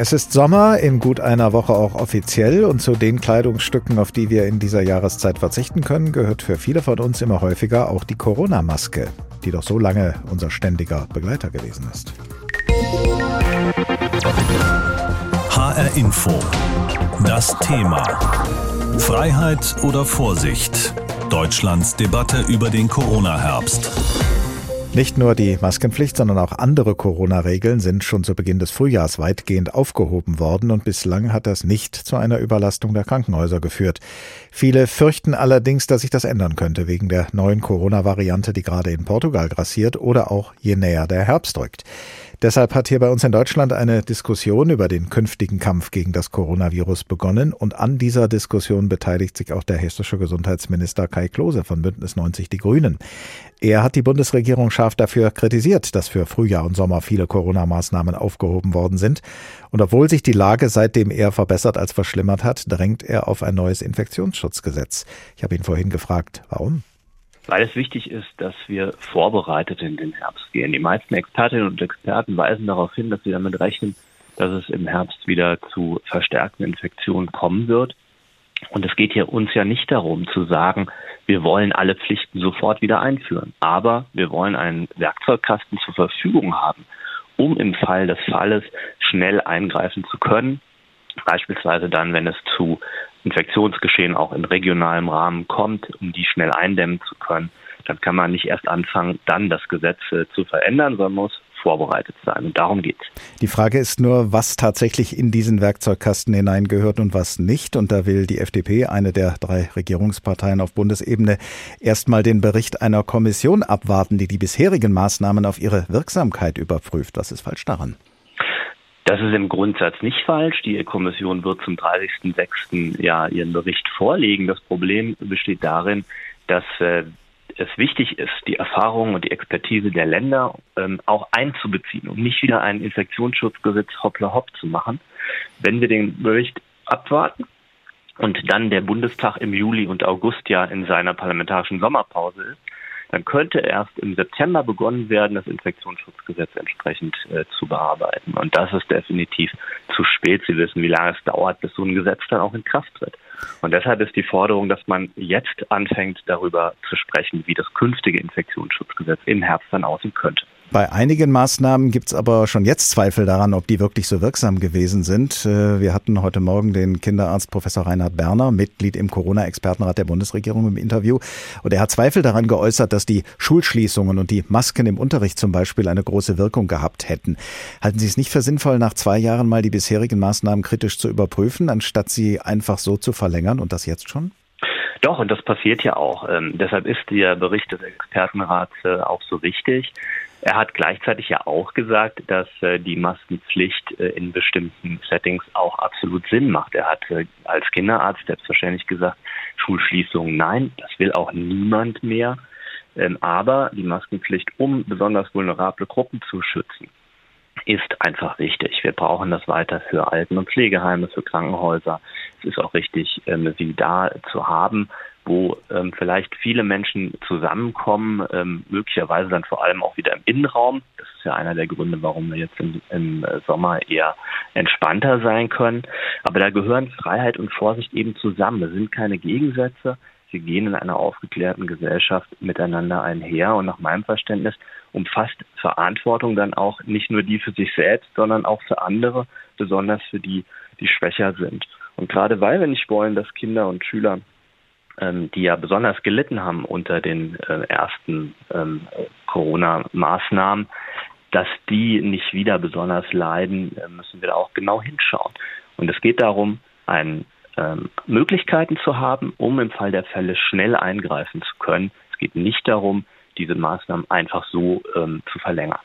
Es ist Sommer, in gut einer Woche auch offiziell und zu den Kleidungsstücken, auf die wir in dieser Jahreszeit verzichten können, gehört für viele von uns immer häufiger auch die Corona-Maske, die doch so lange unser ständiger Begleiter gewesen ist. HR Info. Das Thema. Freiheit oder Vorsicht? Deutschlands Debatte über den Corona-Herbst. Nicht nur die Maskenpflicht, sondern auch andere Corona-Regeln sind schon zu Beginn des Frühjahrs weitgehend aufgehoben worden und bislang hat das nicht zu einer Überlastung der Krankenhäuser geführt. Viele fürchten allerdings, dass sich das ändern könnte wegen der neuen Corona-Variante, die gerade in Portugal grassiert oder auch je näher der Herbst rückt. Deshalb hat hier bei uns in Deutschland eine Diskussion über den künftigen Kampf gegen das Coronavirus begonnen und an dieser Diskussion beteiligt sich auch der hessische Gesundheitsminister Kai Klose von Bündnis 90 Die Grünen. Er hat die Bundesregierung scharf dafür kritisiert, dass für Frühjahr und Sommer viele Corona-Maßnahmen aufgehoben worden sind. Und obwohl sich die Lage seitdem eher verbessert als verschlimmert hat, drängt er auf ein neues Infektionsschutzgesetz. Ich habe ihn vorhin gefragt, warum? Weil es wichtig ist, dass wir vorbereitet in den Herbst gehen. Die meisten Expertinnen und Experten weisen darauf hin, dass sie damit rechnen, dass es im Herbst wieder zu verstärkten Infektionen kommen wird. Und es geht hier uns ja nicht darum zu sagen, wir wollen alle Pflichten sofort wieder einführen. Aber wir wollen einen Werkzeugkasten zur Verfügung haben, um im Fall des Falles schnell eingreifen zu können. Beispielsweise dann, wenn es zu Infektionsgeschehen auch in regionalem Rahmen kommt, um die schnell eindämmen zu können, dann kann man nicht erst anfangen, dann das Gesetz äh, zu verändern, sondern muss vorbereitet sein. Und darum geht's. Die Frage ist nur, was tatsächlich in diesen Werkzeugkasten hineingehört und was nicht. Und da will die FDP, eine der drei Regierungsparteien auf Bundesebene, erstmal den Bericht einer Kommission abwarten, die die bisherigen Maßnahmen auf ihre Wirksamkeit überprüft. Was ist falsch daran? Das ist im Grundsatz nicht falsch. Die Kommission wird zum 30.06. ja ihren Bericht vorlegen. Das Problem besteht darin, dass äh, es wichtig ist, die Erfahrungen und die Expertise der Länder ähm, auch einzubeziehen und nicht wieder ein Infektionsschutzgesetz hoppla hopp zu machen. Wenn wir den Bericht abwarten und dann der Bundestag im Juli und August ja in seiner parlamentarischen Sommerpause ist, dann könnte erst im September begonnen werden, das Infektionsschutzgesetz entsprechend äh, zu bearbeiten. Und das ist definitiv zu spät. Sie wissen, wie lange es dauert, bis so ein Gesetz dann auch in Kraft tritt. Und deshalb ist die Forderung, dass man jetzt anfängt, darüber zu sprechen, wie das künftige Infektionsschutzgesetz im Herbst dann aussehen könnte. Bei einigen Maßnahmen gibt es aber schon jetzt Zweifel daran, ob die wirklich so wirksam gewesen sind. Äh, wir hatten heute Morgen den Kinderarzt Professor Reinhard Berner, Mitglied im Corona-Expertenrat der Bundesregierung im Interview. Und er hat Zweifel daran geäußert, dass die Schulschließungen und die Masken im Unterricht zum Beispiel eine große Wirkung gehabt hätten. Halten Sie es nicht für sinnvoll, nach zwei Jahren mal die bisherigen Maßnahmen kritisch zu überprüfen, anstatt sie einfach so zu verlängern und das jetzt schon? Doch, und das passiert ja auch. Ähm, deshalb ist der Bericht des Expertenrats äh, auch so wichtig. Er hat gleichzeitig ja auch gesagt, dass äh, die Maskenpflicht äh, in bestimmten Settings auch absolut Sinn macht. Er hat äh, als Kinderarzt selbstverständlich gesagt, Schulschließungen nein, das will auch niemand mehr. Ähm, aber die Maskenpflicht, um besonders vulnerable Gruppen zu schützen, ist einfach wichtig. Wir brauchen das weiter für Alten- und Pflegeheime, für Krankenhäuser. Es ist auch richtig, ähm, sie da zu haben wo ähm, vielleicht viele Menschen zusammenkommen, ähm, möglicherweise dann vor allem auch wieder im Innenraum. Das ist ja einer der Gründe, warum wir jetzt im, im Sommer eher entspannter sein können. Aber da gehören Freiheit und Vorsicht eben zusammen. Das sind keine Gegensätze. Sie gehen in einer aufgeklärten Gesellschaft miteinander einher. Und nach meinem Verständnis umfasst Verantwortung dann auch nicht nur die für sich selbst, sondern auch für andere, besonders für die, die schwächer sind. Und gerade weil wir nicht wollen, dass Kinder und Schüler ähm, die ja besonders gelitten haben unter den äh, ersten ähm, Corona-Maßnahmen, dass die nicht wieder besonders leiden, äh, müssen wir da auch genau hinschauen. Und es geht darum, ein, ähm, Möglichkeiten zu haben, um im Fall der Fälle schnell eingreifen zu können. Es geht nicht darum, diese Maßnahmen einfach so ähm, zu verlängern.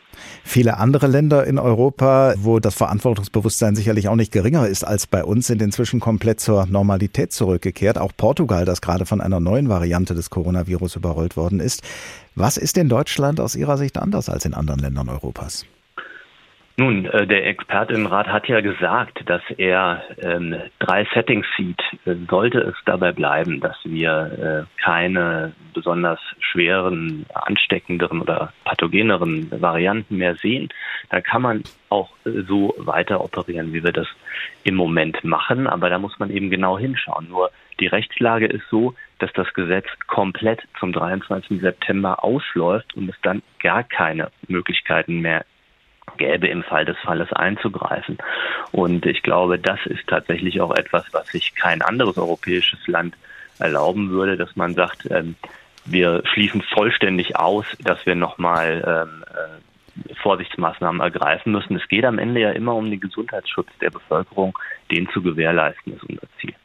Viele andere Länder in Europa, wo das Verantwortungsbewusstsein sicherlich auch nicht geringer ist als bei uns, sind inzwischen komplett zur Normalität zurückgekehrt. Auch Portugal, das gerade von einer neuen Variante des Coronavirus überrollt worden ist. Was ist in Deutschland aus Ihrer Sicht anders als in anderen Ländern Europas? Nun, äh, der Expertinnenrat hat ja gesagt, dass er ähm, drei Settings sieht. Äh, sollte es dabei bleiben, dass wir äh, keine besonders schweren, ansteckenderen oder pathogeneren Varianten mehr sehen, dann kann man auch äh, so weiter operieren, wie wir das im Moment machen. Aber da muss man eben genau hinschauen. Nur die Rechtslage ist so, dass das Gesetz komplett zum 23. September ausläuft und es dann gar keine Möglichkeiten mehr gäbe, im Fall des Falles einzugreifen. Und ich glaube, das ist tatsächlich auch etwas, was sich kein anderes europäisches Land erlauben würde, dass man sagt, ähm, wir schließen vollständig aus, dass wir nochmal ähm, äh, Vorsichtsmaßnahmen ergreifen müssen. Es geht am Ende ja immer um den Gesundheitsschutz der Bevölkerung, den zu gewährleisten ist unser Ziel.